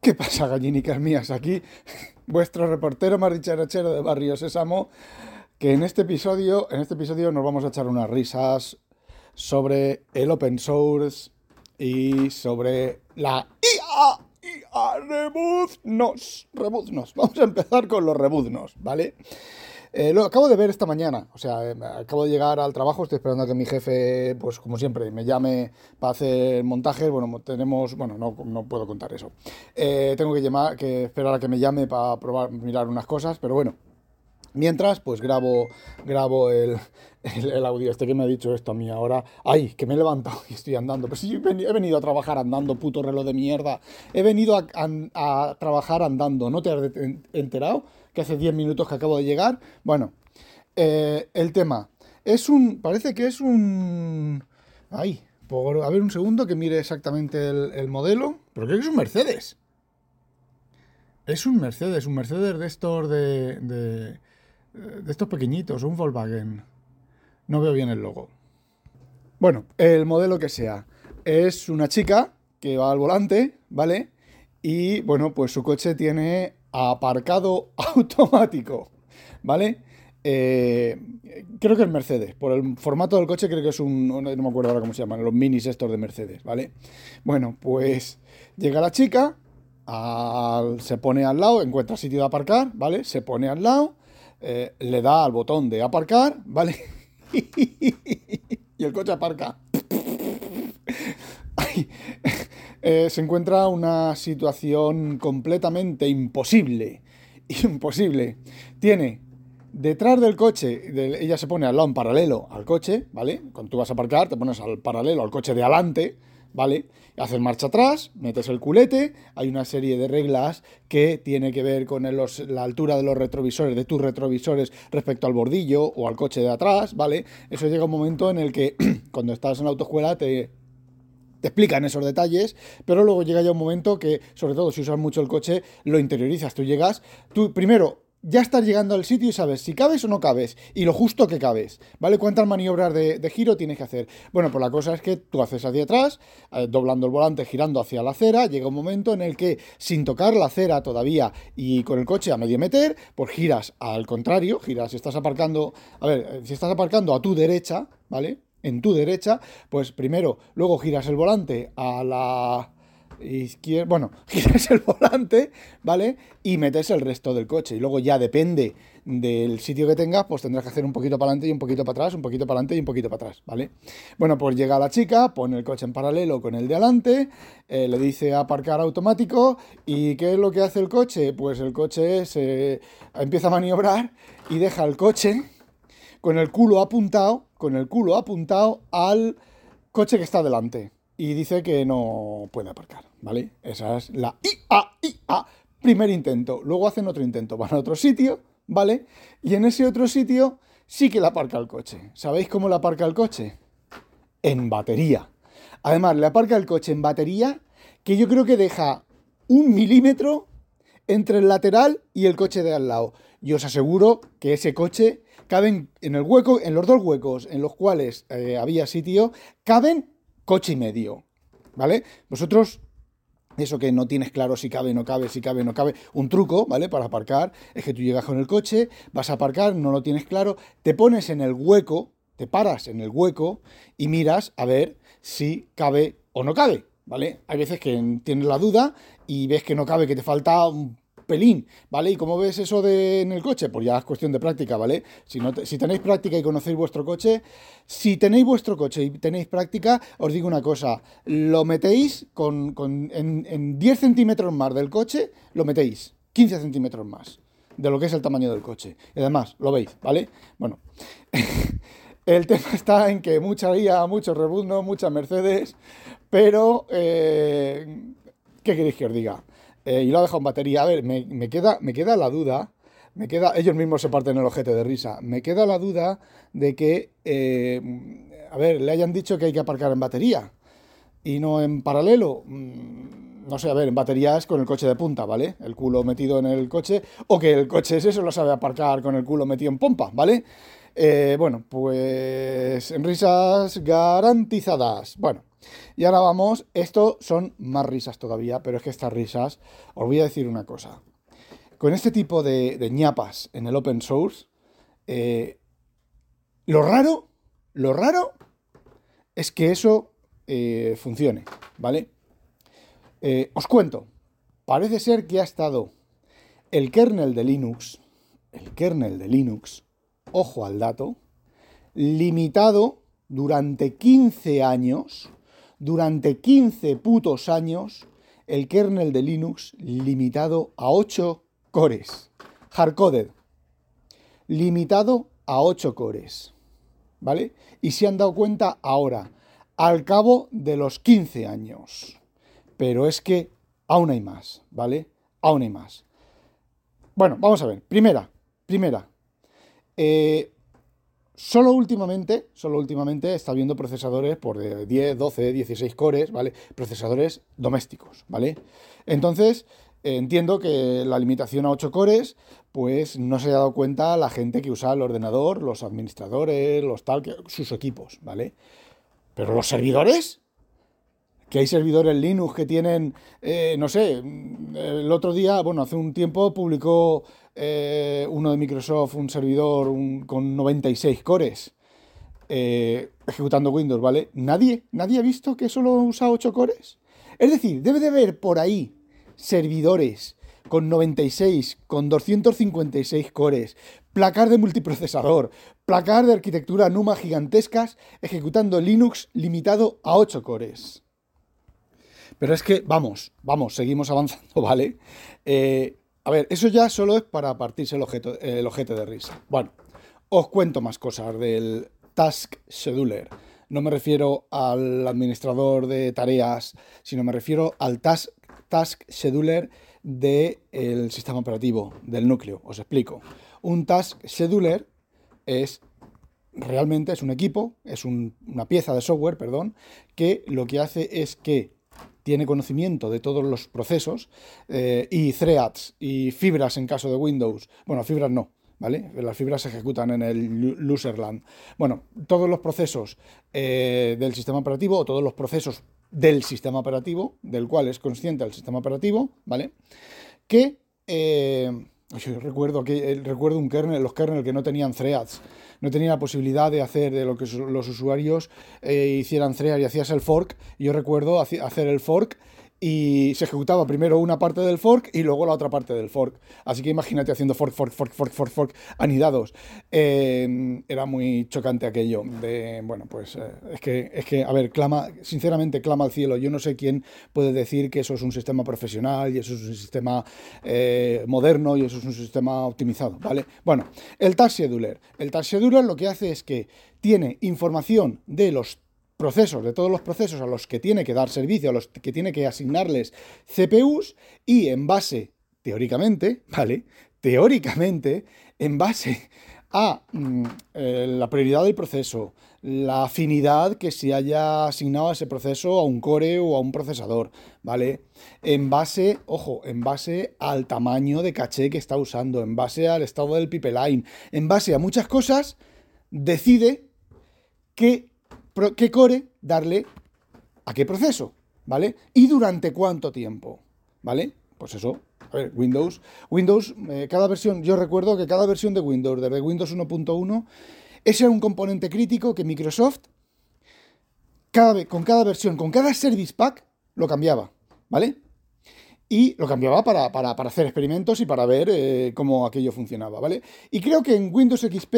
¿Qué pasa, gallinicas mías? Aquí vuestro reportero más dicharachero de Barrio Sésamo, que en este episodio, en este episodio nos vamos a echar unas risas sobre el open source y sobre la IA, IA, rebuznos, rebuznos. Vamos a empezar con los rebuznos, ¿vale? Eh, lo acabo de ver esta mañana, o sea, eh, acabo de llegar al trabajo, estoy esperando a que mi jefe, pues como siempre, me llame para hacer montajes. Bueno, tenemos, bueno, no, no puedo contar eso. Eh, tengo que, llamar, que esperar a que me llame para probar, mirar unas cosas, pero bueno. Mientras, pues grabo, grabo el, el, audio este que me ha dicho esto a mí ahora. ¡Ay! Que me he levantado y estoy andando. Pues sí, he venido a trabajar andando, puto reloj de mierda. He venido a, a trabajar andando. ¿No te has enterado? Que hace 10 minutos que acabo de llegar. Bueno, eh, el tema. Es un. Parece que es un. ¡Ay! Por, a ver un segundo que mire exactamente el, modelo. Pero creo que es un Mercedes. Es un Mercedes, un Mercedes de estos de, de, de estos pequeñitos, un Volkswagen. No veo bien el logo. Bueno, el modelo que sea. Es una chica que va al volante, ¿vale? Y bueno, pues su coche tiene aparcado automático, ¿vale? Eh, creo que es Mercedes. Por el formato del coche creo que es un... No me acuerdo ahora cómo se llaman, los minis estos de Mercedes, ¿vale? Bueno, pues llega la chica, se pone al lado, encuentra sitio de aparcar, ¿vale? Se pone al lado, eh, le da al botón de aparcar, ¿vale? y el coche aparca. Eh, se encuentra una situación completamente imposible. Imposible. Tiene detrás del coche, ella se pone al lado en paralelo al coche, ¿vale? Cuando tú vas a aparcar, te pones al paralelo al coche de adelante, ¿vale? Haces marcha atrás, metes el culete, hay una serie de reglas que tiene que ver con la altura de los retrovisores, de tus retrovisores respecto al bordillo o al coche de atrás, ¿vale? Eso llega un momento en el que cuando estás en la autoescuela te, te explican esos detalles, pero luego llega ya un momento que, sobre todo si usas mucho el coche, lo interiorizas. Tú llegas, tú primero ya estás llegando al sitio y sabes si cabes o no cabes y lo justo que cabes, ¿vale? ¿Cuántas maniobras de, giro tienes que hacer? Bueno, pues la cosa es que tú haces hacia atrás, eh, doblando el volante, girando hacia la acera, llega un momento en el que sin tocar la acera todavía y con el coche a medio meter, pues giras al contrario, giras, si estás aparcando, a ver, si estás aparcando a tu derecha, ¿vale? En tu derecha, pues primero, luego giras el volante a la izquierda, bueno, giras el volante, ¿vale? Y metes el resto del coche. Y luego ya depende del sitio que tengas, pues tendrás que hacer un poquito para adelante y un poquito para atrás, un poquito para adelante y un poquito para atrás, ¿vale? Bueno, pues llega la chica, pone el coche en paralelo con el de adelante, eh, le dice aparcar automático y ¿qué es lo que hace el coche? Pues el coche se empieza a maniobrar y deja el coche con el culo apuntado, con el culo apuntado al coche que está delante y dice que no puede aparcar, ¿vale? Esa es la IA, IA, primer intento. Luego hacen otro intento, van a otro sitio, ¿vale? Y en ese otro sitio sí que le aparca el coche. ¿Sabéis cómo le aparca el coche? En batería. Además, le aparca el coche en batería que yo creo que deja un milímetro entre el lateral y el coche de al lado. Y os aseguro que ese coche caben en el hueco, en los dos huecos en los cuales eh, había sitio, caben coche y medio, ¿vale? Vosotros eso que no tienes claro si cabe, no cabe, si cabe, no cabe. Un truco, ¿vale? Para aparcar es que tú llegas con el coche, vas a aparcar, no lo tienes claro, te pones en el hueco, te paras en el hueco y miras a ver si cabe o no cabe, ¿vale? Hay veces que tienes la duda y ves que no cabe, que te falta un pelín, ¿vale? ¿Y cómo ves eso de, en el coche? Pues ya es cuestión de práctica, ¿vale? Si, tenéis práctica y conocéis vuestro coche, si tenéis vuestro coche y tenéis práctica, os digo una cosa, lo metéis con, en, en 10 centímetros más del coche, lo metéis 15 centímetros más de lo que es el tamaño del coche. Y además, lo veis, ¿vale? Bueno, el tema está en que mucha guía, mucho rebuzno, mucha Mercedes, pero, eh, ¿qué queréis que os diga? Eh, y lo ha dejado en batería. A ver, me, queda, me queda la duda, me queda, ellos mismos se parten el ojete de risa, me queda la duda de que, eh, a ver, le hayan dicho que hay que aparcar en batería y no en paralelo. Mm, no sé, a ver, en baterías con el coche de punta, ¿vale? El culo metido en el coche, o que el coche ese lo sabe aparcar con el culo metido en pompa, ¿vale? Eh, bueno, pues risas garantizadas. Bueno, y ahora vamos, esto son más risas todavía, pero es que estas risas, os voy a decir una cosa. Con este tipo de, ñapas en el open source, eh, lo raro, lo raro es que eso eh, funcione, ¿vale? Os cuento, parece ser que ha estado el kernel de Linux, el kernel de Linux, ojo al dato, limitado durante 15 años, durante 15 putos años, el kernel de Linux limitado a 8 cores. Hardcoded. Limitado a 8 cores. ¿Vale? Y se han dado cuenta ahora, al cabo de los 15 años. Pero es que aún hay más, ¿vale? Aún hay más. Bueno, vamos a ver. Primera, primera. Eh, solo últimamente, solo últimamente está viendo procesadores por 10, 12, 16 cores, ¿vale? Procesadores domésticos, ¿vale? Entonces, entiendo que la limitación a 8 cores, pues no se ha dado cuenta la gente que usa el ordenador, los administradores, los tal, sus equipos, ¿vale? Pero los servidores, que hay servidores Linux que tienen, eh, no sé, el otro día, bueno, hace un tiempo publicó eh, uno de Microsoft un servidor con 96 cores eh, ejecutando Windows, ¿vale? Nadie, nadie ha visto que solo usa 8 cores. Es decir, debe de haber por ahí servidores con 96, con 256 cores, placar de multiprocesador, placar de arquitectura NUMA gigantescas, ejecutando Linux limitado a 8 cores. Pero es que, vamos, vamos, seguimos avanzando, ¿vale? Eh, a ver, eso ya solo es para partirse el objeto, el objeto de risa. Bueno, os cuento más cosas del Task Scheduler. No me refiero al administrador de tareas, sino me refiero al Task, task Scheduler del sistema operativo, del núcleo. Os explico. Un Task Scheduler es realmente es un equipo, es una pieza de software, perdón, que lo que hace es que tiene conocimiento de todos los procesos eh, y threads y fibras en caso de Windows. Bueno, fibras no, ¿vale? Las fibras se ejecutan en el userland. Bueno, todos los procesos eh, del sistema operativo o todos los procesos del sistema operativo, del cual es consciente el sistema operativo, ¿vale? Que eh, recuerdo que recuerdo un kernel, los kernels que no tenían threads, no tenía la posibilidad de hacer de lo que los usuarios eh, hicieran threads y hacías el fork. yo recuerdo hacer el fork y se ejecutaba primero una parte del fork y luego la otra parte del fork. Así que imagínate haciendo fork, fork, fork, fork, fork, fork, anidados. Em, era muy chocante aquello. De, bueno, pues eh, es, que, es que, a ver, clama, sinceramente clama al cielo. Yo no sé quién puede decir que eso es un sistema profesional y eso es un sistema eh, moderno y eso es un sistema optimizado, ¿vale? Bueno, el Scheduler. El Task Scheduler lo que hace es que tiene información de los procesos, de todos los procesos a los que tiene que dar servicio, a los que tiene que asignarles CPUs y en base, teóricamente, ¿vale? Teóricamente, en base a mm, eh, la prioridad del proceso, la afinidad que se haya asignado a ese proceso a un core o a un procesador, ¿vale? En base, ojo, en base al tamaño de caché que está usando, en base al estado del pipeline, en base a muchas cosas, decide que qué core darle a qué proceso, ¿vale? Y durante cuánto tiempo, ¿vale? Pues eso, a ver, Windows, Windows, eh, cada versión, yo recuerdo que cada versión de Windows, desde Windows 1.1, ese era un componente crítico que Microsoft, cada, con cada versión, con cada Service Pack, lo cambiaba, ¿vale? Y lo cambiaba para, hacer experimentos y para ver eh, cómo aquello funcionaba, ¿vale? Y creo que en Windows XP,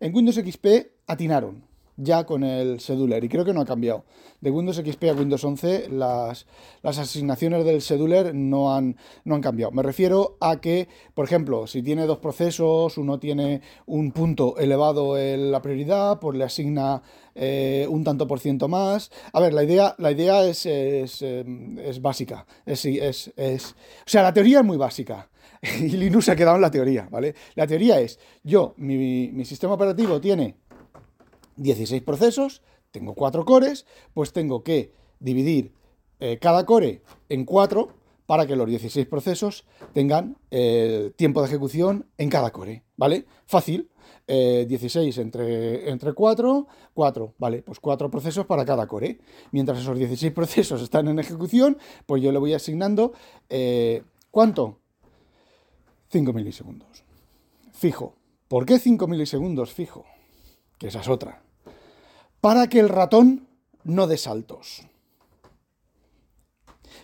en Windows XP atinaron, ya con el scheduler y creo que no ha cambiado. De Windows XP a Windows 11 las, las asignaciones del scheduler no han, no han cambiado. Me refiero a que, por ejemplo, si tiene dos procesos, uno tiene un punto elevado en la prioridad, pues le asigna eh, un tanto por ciento más. A ver, la idea, la idea es, es, em, básica. Es, es, es, o sea, la teoría es muy básica. Y Linux se ha quedado en la teoría, ¿vale? La teoría es, yo, mi, mi sistema operativo tiene 16 procesos, tengo 4 cores, pues tengo que dividir eh, cada core en 4 para que los 16 procesos tengan el tiempo de ejecución en cada core, ¿vale? Fácil. 16 entre, entre 4, 4, ¿vale? Pues 4 procesos para cada core. Mientras esos 16 procesos están en ejecución, pues yo le voy asignando, ¿cuánto? 5 milisegundos. Fijo. ¿Por qué 5 milisegundos fijo? Que esa es otra. Para que el ratón no dé saltos.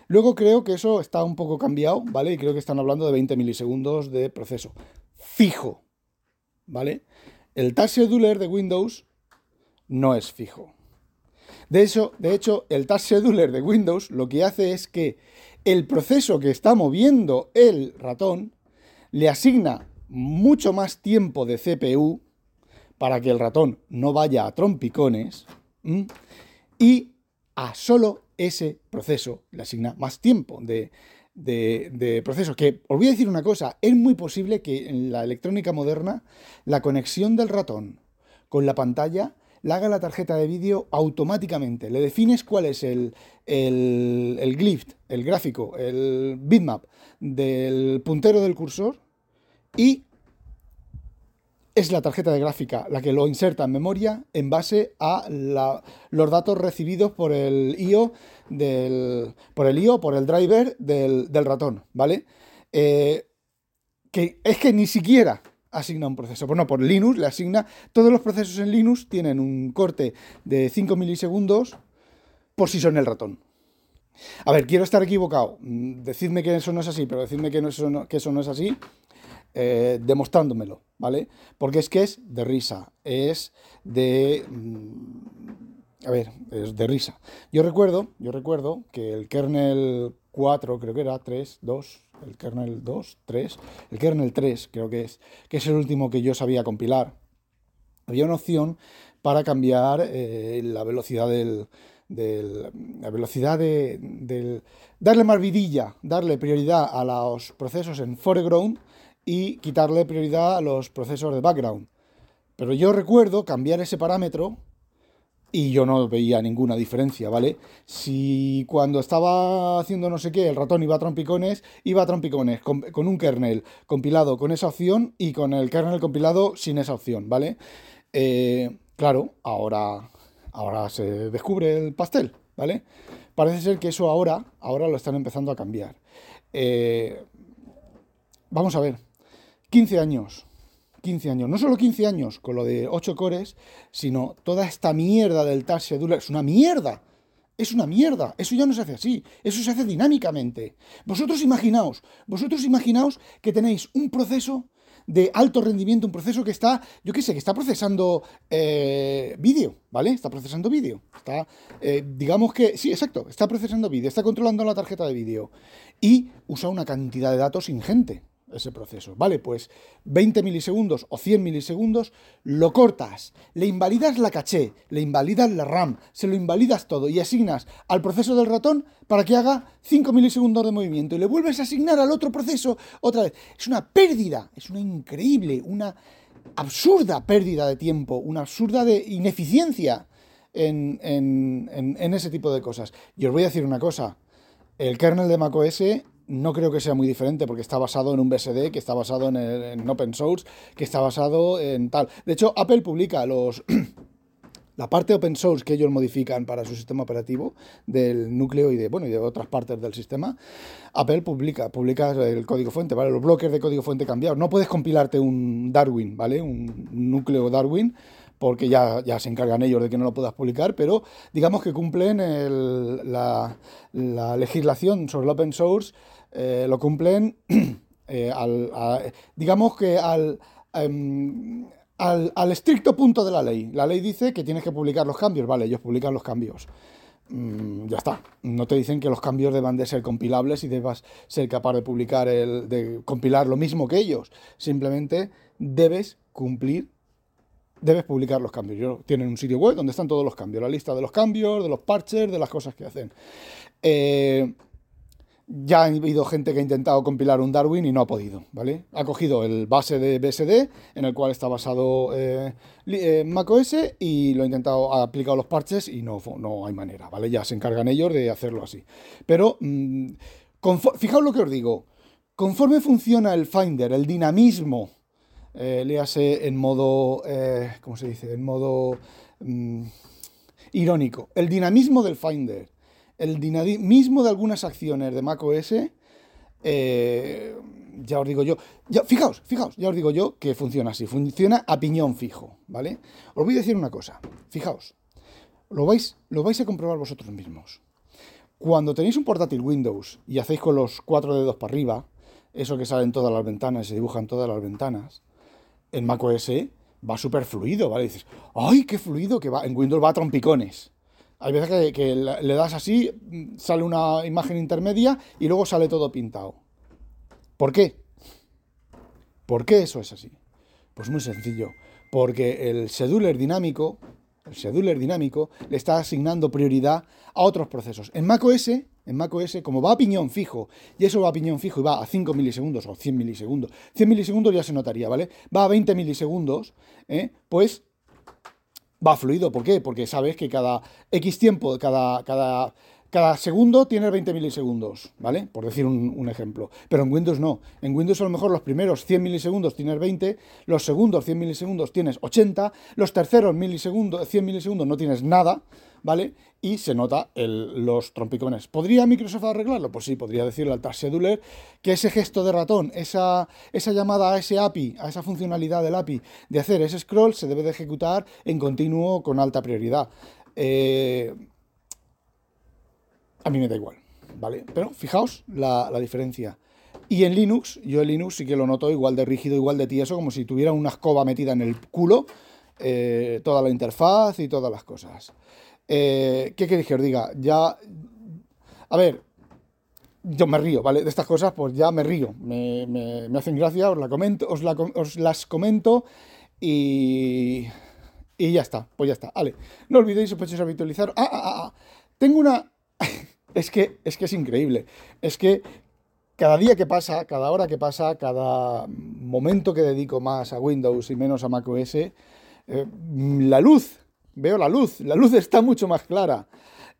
Luego creo que eso está un poco cambiado, ¿vale? Y creo que están hablando de 20 milisegundos de proceso. Fijo, ¿vale? El Task Scheduler de Windows no es fijo. De hecho, de hecho, el Task Scheduler de Windows lo que hace es que el proceso que está moviendo el ratón le asigna mucho más tiempo de CPU para que el ratón no vaya a trompicones y a solo ese proceso le asigna más tiempo de, proceso. Que os voy a decir una cosa, es muy posible que en la electrónica moderna la conexión del ratón con la pantalla la haga la tarjeta de vídeo automáticamente. Le defines cuál es el, el, el glyph, el gráfico, el bitmap del puntero del cursor y es la tarjeta de gráfica la que lo inserta en memoria en base a los datos recibidos por el IO del, por el IO, por el driver del, ratón, ¿vale? Eh, que es que ni siquiera asigna un proceso. Bueno, por Linux le asigna. Todos los procesos en Linux tienen un corte de 5 milisegundos por si son el ratón. A ver, quiero estar equivocado. Mm, decidme que eso no es así, pero decidme que, que eso no es así eh, demostrándomelo, ¿vale? Porque es que es de risa, es de... Mm, a ver, es de risa. Yo recuerdo, yo recuerdo que el kernel 4, creo que era 3, 2, el kernel 2, 3, el kernel 3 creo que es, que es el último que yo sabía compilar, había una opción para cambiar eh, la velocidad del, la velocidad de, del, darle más vidilla, darle prioridad a los procesos en foreground y quitarle prioridad a los procesos de background. Pero yo recuerdo cambiar ese parámetro y yo no veía ninguna diferencia, ¿vale? Si cuando estaba haciendo no sé qué, el ratón iba a trompicones, iba a trompicones con, un kernel compilado con esa opción y con el kernel compilado sin esa opción, ¿vale? Eh, claro, ahora, ahora se descubre el pastel, ¿vale? Parece ser que eso ahora, ahora lo están empezando a cambiar. Eh, vamos a ver. 15 años. 15 años. No solo 15 años con lo de 8 cores, sino toda esta mierda del Task Scheduler. Es una mierda. Es una mierda. Eso ya no se hace así. Eso se hace dinámicamente. Vosotros imaginaos, vosotros imaginaos que tenéis un proceso de alto rendimiento, un proceso que está, yo qué sé, que está procesando eh, vídeo, ¿vale? Está procesando vídeo. Está, eh, digamos que, sí, exacto, está procesando vídeo, está controlando la tarjeta de vídeo y usa una cantidad de datos ingente ese proceso. Vale, pues 20 milisegundos o 100 milisegundos, lo cortas, le invalidas la caché, le invalidas la RAM, se lo invalidas todo y asignas al proceso del ratón para que haga 5 milisegundos de movimiento y le vuelves a asignar al otro proceso otra vez. Es una pérdida, es una increíble, una absurda pérdida de tiempo, una absurda de ineficiencia en, en ese tipo de cosas. Y os voy a decir una cosa, el kernel de macOS no creo que sea muy diferente porque está basado en un BSD, que está basado en, open source, que está basado en tal. De hecho, Apple publica los... la parte open source que ellos modifican para su sistema operativo del núcleo y de bueno y de otras partes del sistema, Apple publica, publica el código fuente, ¿vale? Los bloques de código fuente cambiados. No puedes compilarte un Darwin, ¿vale? Un núcleo Darwin porque ya, ya se encargan ellos de que no lo puedas publicar, pero digamos que cumplen la, la legislación sobre el open source eh, lo cumplen, eh, digamos que em, al, al, estricto punto de la ley. La ley dice que tienes que publicar los cambios, vale, ellos publican los cambios. Mm, ya está. No te dicen que los cambios deban de ser compilables y debas ser capaz de publicar el, de compilar lo mismo que ellos. Simplemente debes cumplir debes publicar los cambios. tienen un sitio web donde están todos los cambios, la lista de los cambios, de los parches, de las cosas que hacen. Eh, ya ha habido gente que ha intentado compilar un Darwin y no ha podido, ¿vale? Ha cogido el base de BSD, en el cual está basado eh, eh, macOS, y lo ha intentado, ha aplicado los parches y no, no hay manera, ¿vale? Ya se encargan ellos de hacerlo así. Pero, mm, fijaos lo que os digo, conforme funciona el Finder, el dinamismo, eh, léase en modo, eh, ¿cómo se dice? En modo mm, irónico, el dinamismo del Finder el dinamismo de algunas acciones de macOS, eh, ya os digo yo, fijaos, fijaos, ya os digo yo que funciona así, funciona a piñón fijo, ¿vale? Os voy a decir una cosa, fijaos, lo vais, lo vais a comprobar vosotros mismos. Cuando tenéis un portátil Windows y hacéis con los cuatro dedos para arriba, eso que sale en todas las ventanas, se dibujan todas las ventanas, en macOS va súper fluido, ¿vale? dices, ¡ay, qué fluido que va! En Windows va a trompicones. Hay veces que, le das así, sale una imagen intermedia y luego sale todo pintado. ¿Por qué? ¿Por qué eso es así? Pues muy sencillo. Porque el scheduler dinámico, el scheduler dinámico, le está asignando prioridad a otros procesos. En macOS, en macOS, como va a piñón fijo, y eso va a piñón fijo y va a 5 milisegundos o 100 milisegundos, 100 milisegundos ya se notaría, ¿vale? Va a 20 milisegundos, ¿eh? pues va fluido. ¿Por qué? Porque sabes que cada X tiempo, cada, cada, cada segundo tiene 20 milisegundos, ¿vale? Por decir un, ejemplo. Pero en Windows no. En Windows a lo mejor los primeros 100 milisegundos tienes 20, los segundos 100 milisegundos tienes 80, los terceros milisegundos, 100 milisegundos no tienes nada, ¿vale? Y se nota los trompicones. ¿Podría Microsoft arreglarlo? Pues sí, podría decirle al Task Scheduler que ese gesto de ratón, esa, llamada a ese API, a esa funcionalidad del API de hacer ese scroll, se debe de ejecutar en continuo con alta prioridad. Eh, a mí me da igual, ¿vale? Pero fijaos la, diferencia. Y en Linux, yo en Linux sí que lo noto igual de rígido, igual de tieso, como si tuviera una escoba metida en el culo, eh, toda la interfaz y todas las cosas. Eh, ¿Qué queréis que os diga? Ya. A ver, yo me río, ¿vale? De estas cosas, pues ya me río. Me, hacen gracia, os, la comento, os, las comento y. Y ya está, pues ya está. Vale, no olvidéis, sospechosos, habitualizar. Ah, ah, ah, ah. Tengo una. es, que, es que es increíble. Es que cada día que pasa, cada hora que pasa, cada momento que dedico más a Windows y menos a macOS, eh, la luz Veo la luz, la luz está mucho más clara.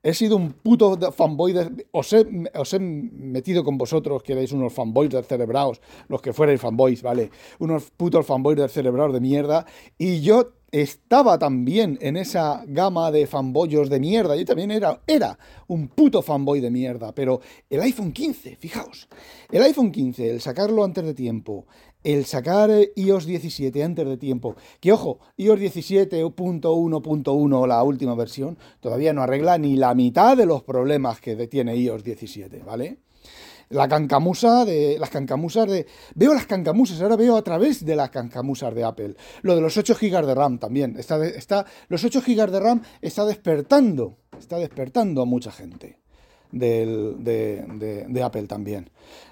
He sido un puto fanboy, os, he, os, he, metido con vosotros, que erais unos fanboys de cerebraos, los que fuerais fanboys, ¿vale? Unos putos fanboys de cerebraos de mierda, y yo estaba también en esa gama de fanboyos de mierda. Yo también era, era un puto fanboy de mierda. Pero el iPhone 15, fijaos, el iPhone 15, el sacarlo antes de tiempo, el sacar iOS 17 antes de tiempo, que ojo, iOS 17.1.1, la última versión, todavía no arregla ni la mitad de los problemas que tiene iOS 17, ¿vale? La cancamusa de. Las cancamusas de. Veo las cancamusas, ahora veo a través de las cancamusas de Apple. Lo de los 8 GB de RAM también. Está, está, los 8 GB de RAM está despertando. Está despertando a mucha gente. de, Apple también.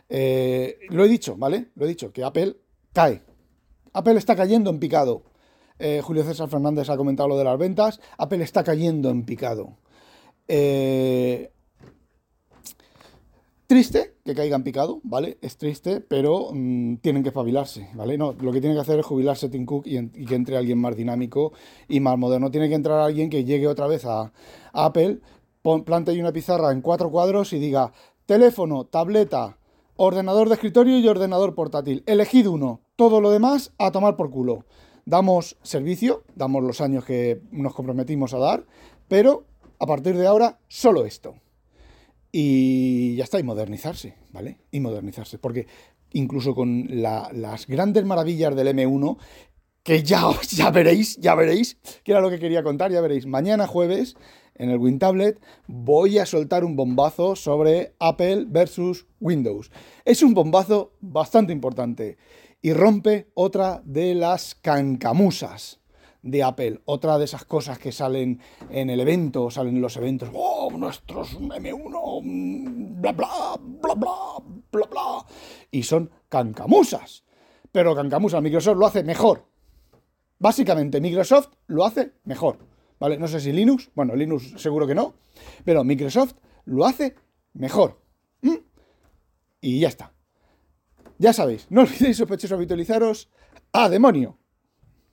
Eh, lo he dicho, ¿vale? Lo he dicho, que Apple cae. Apple está cayendo en picado. Eh, Julio César Fernández ha comentado lo de las ventas. Apple está cayendo en picado. Eh, Triste que caigan picado, ¿vale? Es triste, pero mm, tienen que espabilarse, ¿vale? No, lo que tienen que hacer es jubilarse Tim Cook y, que entre alguien más dinámico y más moderno. Tiene que entrar alguien que llegue otra vez a, Apple, ahí una pizarra en cuatro cuadros y diga teléfono, tableta, ordenador de escritorio y ordenador portátil. Elegid uno, todo lo demás a tomar por culo. Damos servicio, damos los años que nos comprometimos a dar, pero a partir de ahora solo esto. Y ya está, y modernizarse, ¿vale? Y modernizarse, porque incluso con las grandes maravillas del M1, que ya, ya veréis, ya veréis, que era lo que quería contar, ya veréis, mañana jueves en el WinTablet voy a soltar un bombazo sobre Apple versus Windows. Es un bombazo bastante importante y rompe otra de las cancamusas de Apple. Otra de esas cosas que salen en el evento, salen en los eventos, ¡oh, nuestros M1, mm, bla, bla, bla, bla, bla, bla! Y son cancamusas. Pero cancamusas, Microsoft lo hace mejor. Básicamente, Microsoft lo hace mejor. ¿Vale? No sé si Linux, bueno, Linux seguro que no, pero Microsoft lo hace mejor. ¿Mm? y ya está. Ya sabéis, no olvidéis sospechosos habitualizaros. ¡A demonio!